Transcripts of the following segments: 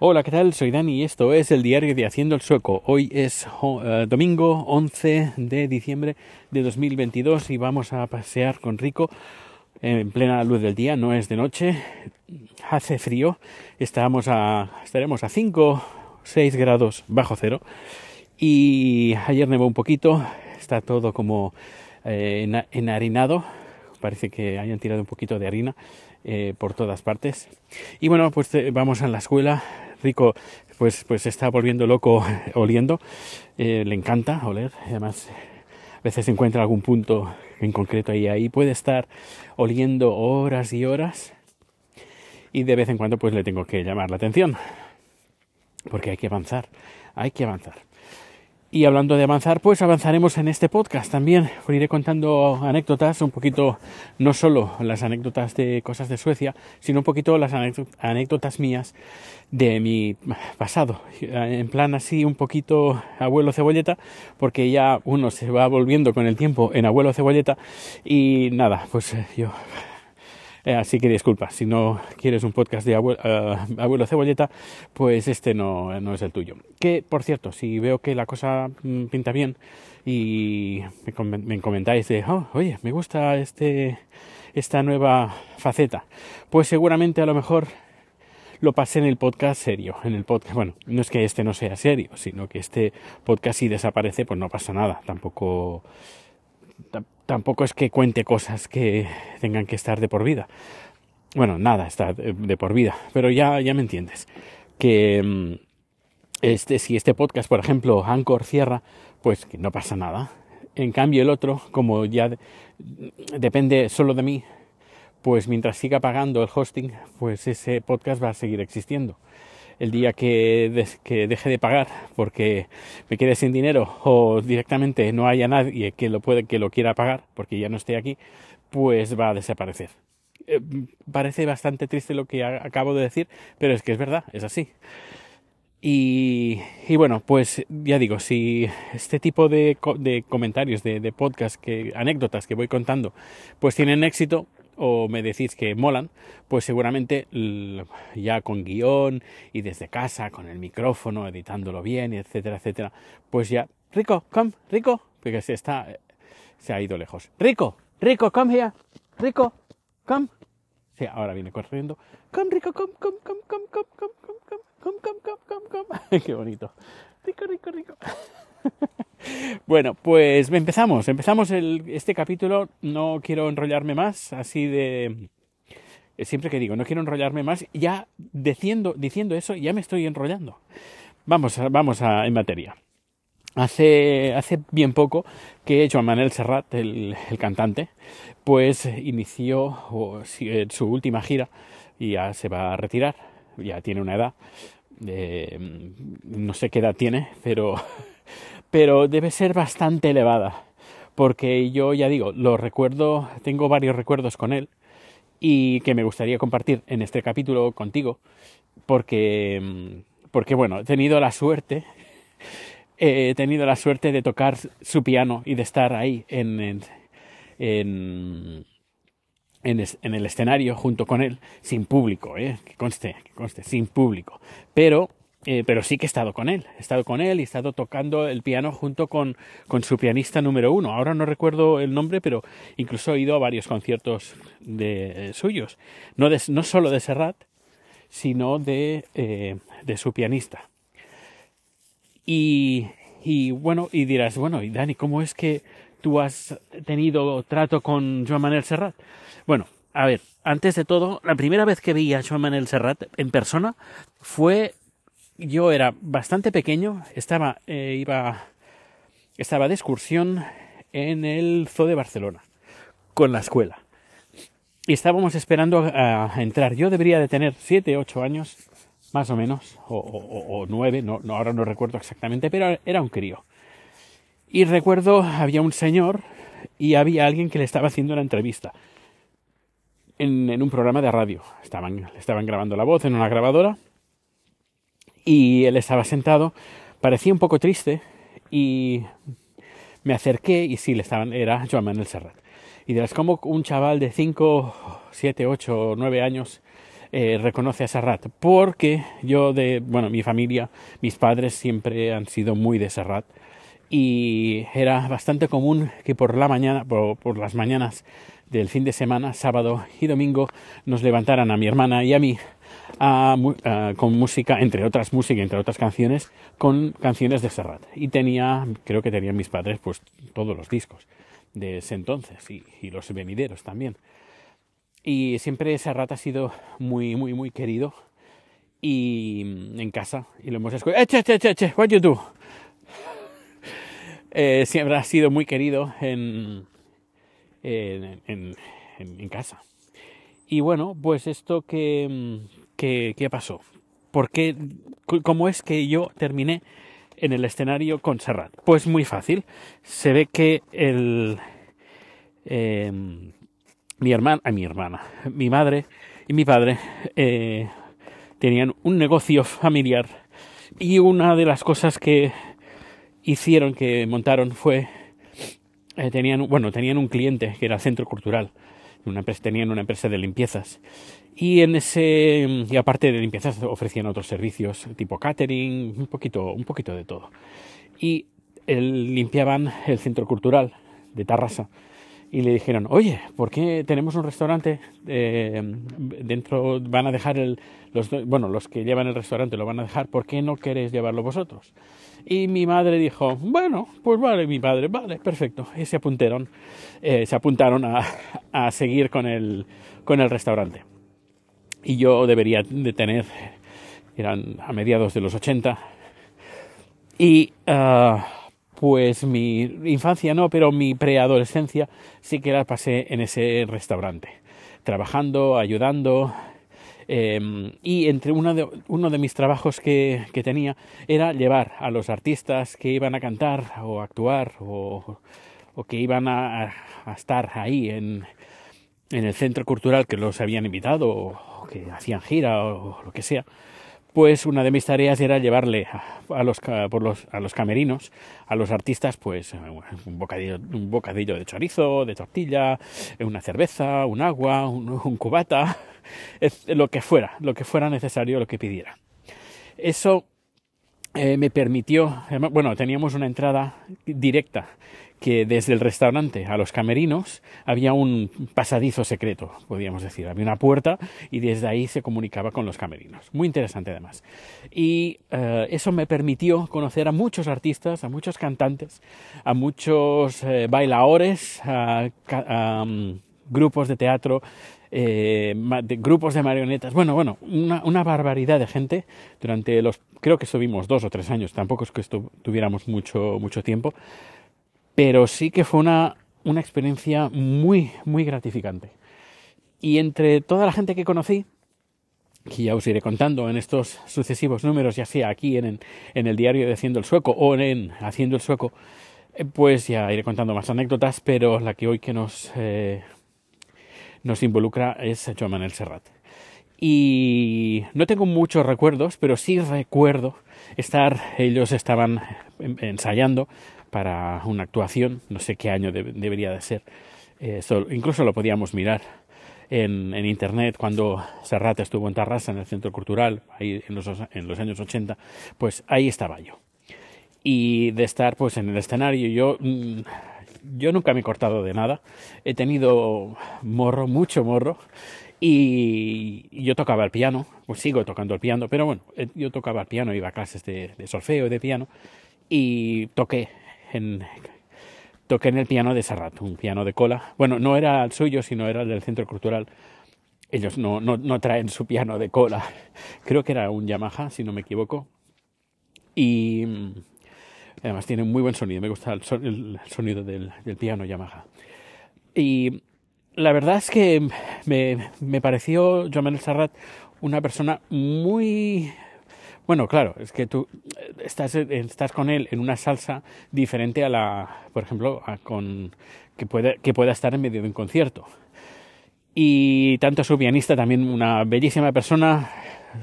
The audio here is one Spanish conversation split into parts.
Hola, ¿qué tal? Soy Dani y esto es el diario de Haciendo el Sueco. Hoy es uh, domingo 11 de diciembre de 2022 y vamos a pasear con Rico en plena luz del día, no es de noche, hace frío, estamos estaremos a 5 6 grados bajo cero y ayer nevó un poquito, está todo como eh, enharinado, parece que hayan tirado un poquito de harina eh, por todas partes. Y bueno, pues eh, vamos a la escuela, Rico pues, pues está volviendo loco oliendo. Eh, le encanta oler. Además, a veces encuentra algún punto en concreto y ahí puede estar oliendo horas y horas. Y de vez en cuando pues le tengo que llamar la atención. Porque hay que avanzar. Hay que avanzar. Y hablando de avanzar, pues avanzaremos en este podcast también. Os iré contando anécdotas, un poquito, no solo las anécdotas de cosas de Suecia, sino un poquito las anécdotas mías de mi pasado. En plan así, un poquito abuelo cebolleta, porque ya uno se va volviendo con el tiempo en abuelo cebolleta. Y nada, pues yo eh, así que disculpa, si no quieres un podcast de eh, abuelo, cebolleta, pues este no, no, es el tuyo. Que, por cierto, si veo que la cosa mm, pinta bien y me, comentáis de, oh, oye, me gusta este, esta nueva faceta, pues seguramente a lo mejor lo pasé en el podcast serio, en el podcast, bueno, no es que este no sea serio, sino que este podcast si desaparece, pues no pasa nada, tampoco tampoco es que cuente cosas que tengan que estar de por vida. Bueno, nada está de, por vida, pero ya, ya me entiendes. Que mm, este, si este podcast, por ejemplo, Anchor cierra, pues que no pasa nada. En cambio, el otro, como ya depende solo de mí, pues mientras siga pagando el hosting, pues ese podcast va a seguir existiendo el día que, que, deje de pagar porque me quede sin dinero o directamente no haya nadie que lo puede que lo quiera pagar porque ya no esté aquí, pues va a desaparecer. Eh, parece bastante triste lo que acabo de decir, pero es que es verdad, es así. Y, y bueno, pues ya digo, si este tipo de, de comentarios, de, de podcast, que, anécdotas que voy contando, pues tienen éxito, o me decís que molan, pues seguramente ya con guion y desde casa, con el micrófono, editándolo bien, etcétera, etcétera, pues ya, Rico, come, Rico, porque se está, se ha ido lejos. Rico, Rico, come here, Rico, come. Sí, ahora viene corriendo. Come, Rico, come, come, come, come, come, come, come, come, come, come, come, come. Qué bonito. Rico, rico, rico. Bueno, pues empezamos, empezamos el, este capítulo, no quiero enrollarme más, así de... Eh, siempre que digo, no quiero enrollarme más, ya diciendo, diciendo eso, ya me estoy enrollando. Vamos, vamos a, en materia. Hace, hace bien poco que Joan Manuel Serrat, el, cantante, pues inició su última gira y ya se va a retirar, ya tiene una edad, eh, no sé qué edad tiene, pero pero debe ser bastante elevada, porque yo ya digo, lo recuerdo, tengo varios recuerdos con él y que me gustaría compartir en este capítulo contigo, porque, porque bueno, he tenido la suerte, he tenido la suerte de tocar su piano y de estar ahí en, en, en en, el escenario junto con él, sin público, ¿eh? que conste, que conste, sin público. Pero eh, pero sí que he estado con él, he estado con él y he estado tocando el piano junto con, con su pianista número uno. Ahora no recuerdo el nombre, pero incluso he ido a varios conciertos de, eh, suyos, no, no solo de Serrat, sino de, eh, de su pianista. Y, y bueno, y dirás, bueno, y Dani, ¿cómo es que tú has tenido trato con Joan Manuel Serrat? Bueno, a ver, antes de todo, la primera vez que vi a Joan Manuel Serrat en persona fue yo era bastante pequeño, estaba, eh, iba, estaba de excursión en el Zoo de Barcelona con la escuela. Y estábamos esperando a, entrar. Yo debería de tener siete, ocho años, más o menos, o, nueve, no, no, ahora no recuerdo exactamente, pero era un crío. Y recuerdo, había un señor y había alguien que le estaba haciendo una entrevista en, en un programa de radio. Estaban, estaban grabando la voz en una grabadora y él estaba sentado, parecía un poco triste y me acerqué y sí, le estaban, era Joan Manuel Serrat. Y dirás, como un chaval de 5, 7, 8, 9 años eh, reconoce a Serrat, porque yo de, bueno, mi familia, mis padres siempre han sido muy de Serrat y era bastante común que por la mañana, por, las mañanas del fin de semana, sábado y domingo, nos levantaran a mi hermana y a mí con música, entre otras músicas, entre otras canciones, con canciones de Serrat. Y tenía, creo que tenían mis padres, pues todos los discos de ese entonces y, y los venideros también. Y siempre Serrat ha sido muy, muy, muy querido. Y mm, en casa, y lo hemos escuchado. ¡Eche, eche, eche, eche! ¿What you do? Eh, siempre ha sido muy querido en, en, en, en, casa. Y bueno, pues esto que, que pasó. ¿Por qué? ¿Cómo es que yo terminé en el escenario con Serrat? Pues muy fácil. Se ve que el, eh, mi hermana, mi hermana, mi madre y mi padre eh, tenían un negocio familiar y una de las cosas que hicieron, que montaron fue, eh, tenían, bueno, tenían un cliente que era Centro Cultural, tenían una empresa de limpiezas y en ese, y aparte de limpiezas ofrecían otros servicios tipo catering, un poquito, un poquito de todo. Y limpiaban el Centro Cultural de Tarrasa y le dijeron, oye, ¿por qué tenemos un restaurante eh, dentro, van a dejar el, los, bueno, los que llevan el restaurante lo van a dejar, ¿por qué no queréis llevarlo vosotros? Y mi madre dijo, bueno, pues vale, mi padre, vale, perfecto. Y se apuntaron, eh, se apuntaron a, a, seguir con el, con el restaurante. Y yo debería de tener, eran a mediados de los 80, y... Uh, pues mi infancia no, pero mi preadolescencia sí que la pasé en ese restaurante, trabajando, ayudando. Em, y entre uno de, uno de mis trabajos que, que, tenía era llevar a los artistas que iban a cantar o actuar o, o que iban a, a estar ahí en, en, el centro cultural que los habían invitado o que hacían gira o lo que sea pues una de mis tareas era llevarle a, los, por los, a los camerinos, a los artistas, pues un bocadillo, un bocadillo de chorizo, de tortilla, una cerveza, un agua, un, cubata, lo que fuera, lo que fuera necesario, lo que pidiera. Eso eh, me permitió, bueno, teníamos una entrada directa que desde el restaurante a los camerinos había un pasadizo secreto, podríamos decir. Había una puerta y desde ahí se comunicaba con los camerinos. Muy interesante además. Y eh, eso me permitió conocer a muchos artistas, a muchos cantantes, a muchos eh, bailadores, a, mm, grupos de teatro, eh, grupos de marionetas, bueno, bueno, una, barbaridad de gente durante los, creo que estuvimos dos o tres años, tampoco es que tuviéramos mucho, mucho tiempo, pero sí que fue una, una experiencia muy, muy gratificante. Y entre toda la gente que conocí, que ya os iré contando en estos sucesivos números, ya sea aquí en, en el diario de Haciendo el Sueco o en Haciendo el Sueco, eh, pues ya iré contando más anécdotas, pero la que hoy que nos, eh, nos involucra es Joan Manuel Serrat. Y no tengo muchos recuerdos, pero sí recuerdo estar, ellos estaban ensayando para una actuación, no sé qué año debería de ser, incluso lo podíamos mirar en, en, internet cuando Serrat estuvo en Tarrasa, en el Centro Cultural, ahí en los, en los años 80, pues ahí estaba yo. Y de estar pues en el escenario, yo, mm, yo nunca me he cortado de nada, he tenido morro, mucho morro, y yo tocaba el piano, pues sigo tocando el piano, pero bueno, eh, yo tocaba el piano, iba a clases de, de solfeo y de piano, y toqué en, toqué en el piano de Serrat, un piano de cola. Bueno, no era el suyo, sino era el del Centro Cultural. Ellos no, no, traen su piano de cola. Creo que era un Yamaha, si no me equivoco. Y mm, además tiene muy buen sonido. Me gusta el, sonido del, piano Yamaha. Y la verdad es que me, pareció Joan Manuel una persona muy bueno, claro, es que tú eh, estás, eh, estás con él en una salsa diferente a la, por ejemplo, a con, que, puede, que pueda estar en medio de un concierto. Y tanto su pianista, también una bellísima persona,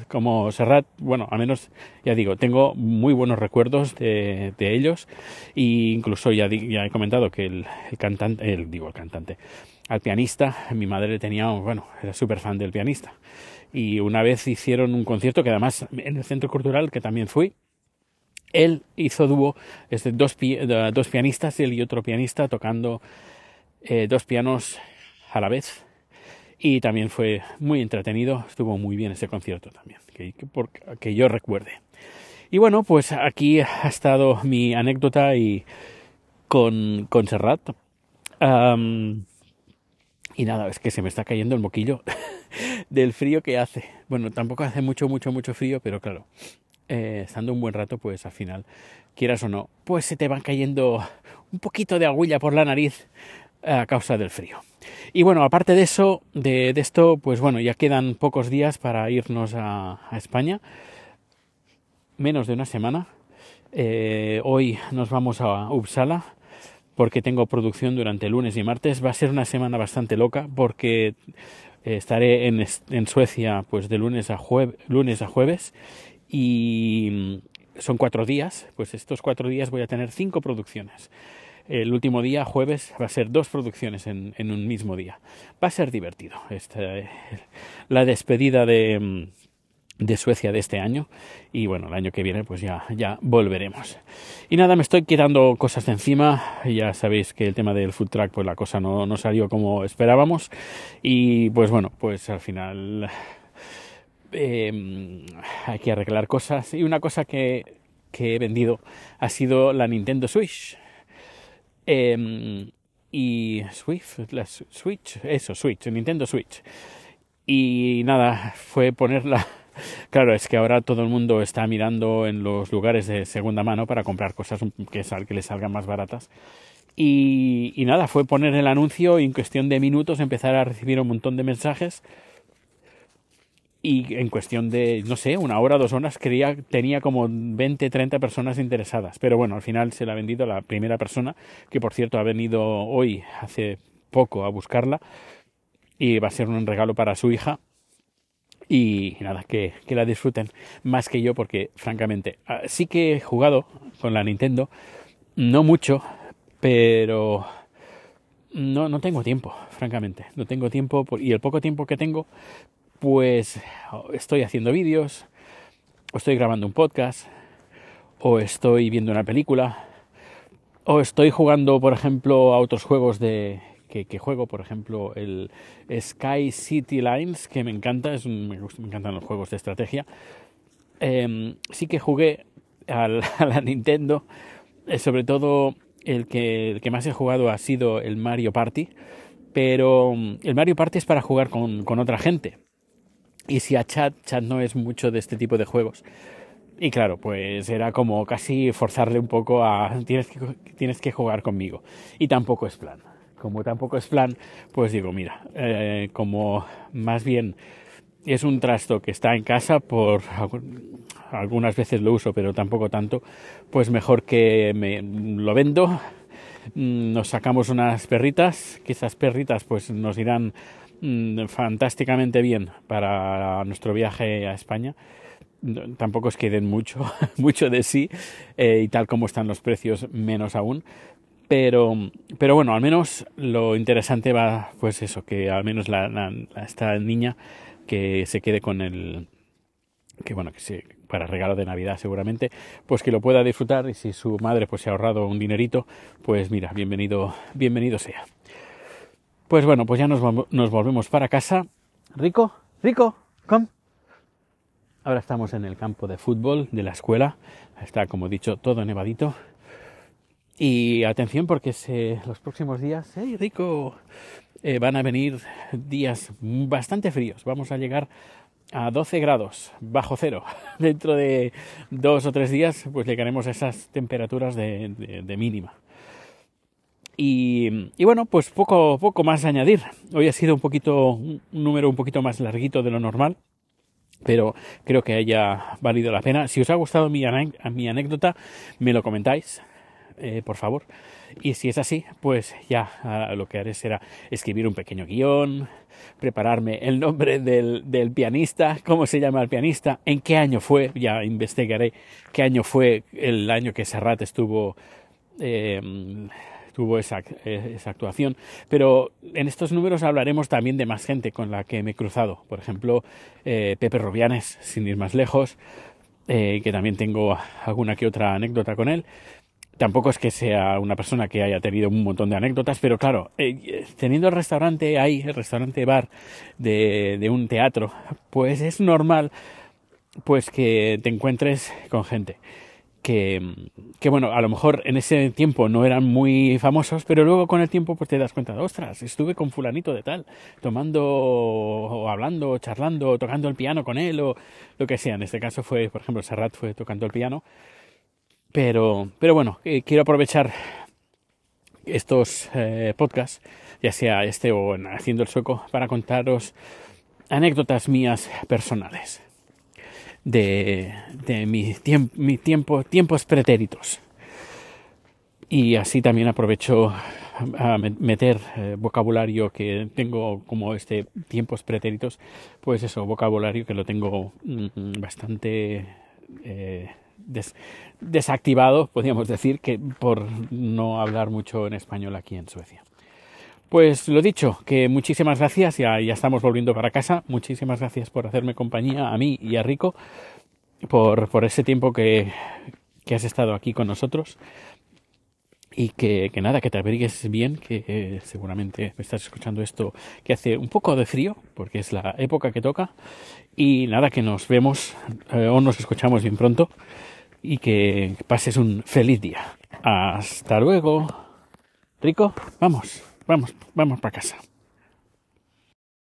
como Serrat, bueno, al menos ya digo, tengo muy buenos recuerdos de, de ellos e incluso ya, ya, he comentado que el, el cantante, el, digo el cantante, al pianista, mi madre tenía, bueno, era súper fan del pianista y una vez hicieron un concierto que además en el Centro Cultural, que también fui, él hizo dúo, es de dos, dos pianistas, él y otro pianista tocando eh, dos pianos a la vez. Y también fue muy entretenido, estuvo muy bien ese concierto también, que, que yo recuerde. Y bueno, pues aquí ha estado mi anécdota y con, con Serrat. Y nada, es que se me está cayendo el moquillo del frío que hace. Bueno, tampoco hace mucho, mucho, mucho frío, pero claro, eh, estando un buen rato, pues al final, quieras o no, pues se te van cayendo un poquito de agulla por la nariz a causa del frío. Y bueno, aparte de eso, de, esto, pues bueno, ya quedan pocos días para irnos a, España, menos de una semana. Eh, hoy nos vamos a Uppsala porque tengo producción durante lunes y martes. Va a ser una semana bastante loca porque estaré en, en, Suecia pues de lunes a, lunes a jueves y son cuatro días, pues estos cuatro días voy a tener cinco producciones. El último día, jueves, va a ser dos producciones en, un mismo día. Va a ser divertido. Esta, la despedida de, de Suecia de este año y bueno, el año que viene pues ya, ya volveremos. Y nada, me estoy quitando cosas de encima, ya sabéis que el tema del food track pues la cosa no, no salió como esperábamos y pues bueno, pues al final eh, hay que arreglar cosas. Y una cosa que, que, he vendido ha sido la Nintendo Switch. Eh, y Swift, la Switch, eso, Switch, Nintendo Switch. Y nada, fue ponerla. Claro, es que ahora todo el mundo está mirando en los lugares de segunda mano para comprar cosas que, sal, que les salgan más baratas. Y, nada, fue poner el anuncio y en cuestión de minutos empezar a recibir un montón de mensajes y en cuestión de, no sé, una hora, dos horas, creía, tenía como 20, 30 personas interesadas. Pero bueno, al final se la ha vendido la primera persona, que por cierto ha venido hoy, hace poco, a buscarla. Y va a ser un regalo para su hija. Y nada, que, que la disfruten más que yo, porque francamente, ah, sí que he jugado con la Nintendo, no mucho, pero no, no tengo tiempo, francamente. No tengo tiempo, y el poco tiempo que tengo, pues estoy haciendo vídeos, o estoy grabando un podcast, o estoy viendo una película, o estoy jugando, por ejemplo, a otros juegos de que, juego, por ejemplo, el Sky City Lines, que me encanta, es me, encantan los juegos de estrategia. Em, sí que jugué a la Nintendo, eh, sobre todo el que, el que más he jugado ha sido el Mario Party, pero el Mario Party es para jugar con, con otra gente. Y si a chat, chat no es mucho de este tipo de juegos. Y claro, pues era como casi forzarle un poco a tienes que, tienes que jugar conmigo. Y tampoco es plan. Como tampoco es plan, pues digo, mira, eh, como más bien es un trasto que está en casa por algunas veces lo uso, pero tampoco tanto, pues mejor que me lo vendo, mm, nos sacamos unas perritas, que esas perritas pues nos irán Mm, fantásticamente bien para nuestro viaje a España. Tampoco es que den mucho, mucho de sí eh, y tal como están los precios, menos aún. Pero, pero bueno, al menos lo interesante va, pues eso, que al menos la, esta niña que se quede con el, que bueno, que se, para regalo de Navidad seguramente, pues que lo pueda disfrutar y si su madre pues se ha ahorrado un dinerito, pues mira, bienvenido, bienvenido sea. Pues bueno, pues ya nos, nos volvemos para casa. Rico, Rico, come. Ahora estamos en el campo de fútbol de la escuela. Está, como he dicho, todo nevadito. Y atención porque los próximos días, hey Rico, eh, van a venir días bastante fríos. Vamos a llegar a 12 grados bajo cero. Dentro de dos o tres días, pues llegaremos a esas temperaturas de, mínima. Y, bueno, pues poco, poco más a añadir. Hoy ha sido un poquito, un número un poquito más larguito de lo normal, pero creo que haya valido la pena. Si os ha gustado mi anécdota, me lo comentáis, eh, por favor. Y si es así, pues ya lo que haré será escribir un pequeño guion, prepararme el nombre del, del, pianista, cómo se llama el pianista, en qué año fue, ya investigaré qué año fue el año que Serrat estuvo eh, tuvo esa, esa, actuación. Pero en estos números hablaremos también de más gente con la que me he cruzado. Por ejemplo, Pepe Robianes, sin ir más lejos, que también tengo alguna que otra anécdota con él. Tampoco es que sea una persona que haya tenido un montón de anécdotas, pero claro, eh, teniendo el restaurante ahí, el restaurante bar de, de un teatro, pues es normal pues que te encuentres con gente que, que, bueno, a lo mejor en ese tiempo no eran muy famosos, pero luego con el tiempo pues te das cuenta, ostras, estuve con fulanito de tal, tomando o hablando, o charlando, o tocando el piano con él o lo que sea. En este caso fue, por ejemplo, Serrat fue tocando el piano pero, pero bueno, eh, quiero aprovechar estos eh, podcasts, ya sea este o en Haciendo el Sueco, para contaros anécdotas mías personales de, de mi, mi tiempo, tiempos pretéritos. Y así también aprovecho a meter eh, vocabulario que tengo como este tiempos pretéritos, pues eso, vocabulario que lo tengo mm, bastante desactivado, podríamos decir, que por no hablar mucho en español aquí en Suecia. Pues lo dicho, que muchísimas gracias, ya, ya estamos volviendo para casa, muchísimas gracias por hacerme compañía a mí y a Rico, por, ese tiempo que, has estado aquí con nosotros. Y que, nada, que te abrigues bien, que eh, seguramente me estás escuchando esto que hace un poco de frío, porque es la época que toca, y nada, que nos vemos eh, o nos escuchamos bien pronto y que pases un feliz día. Hasta luego. Rico, vamos, vamos, vamos para casa.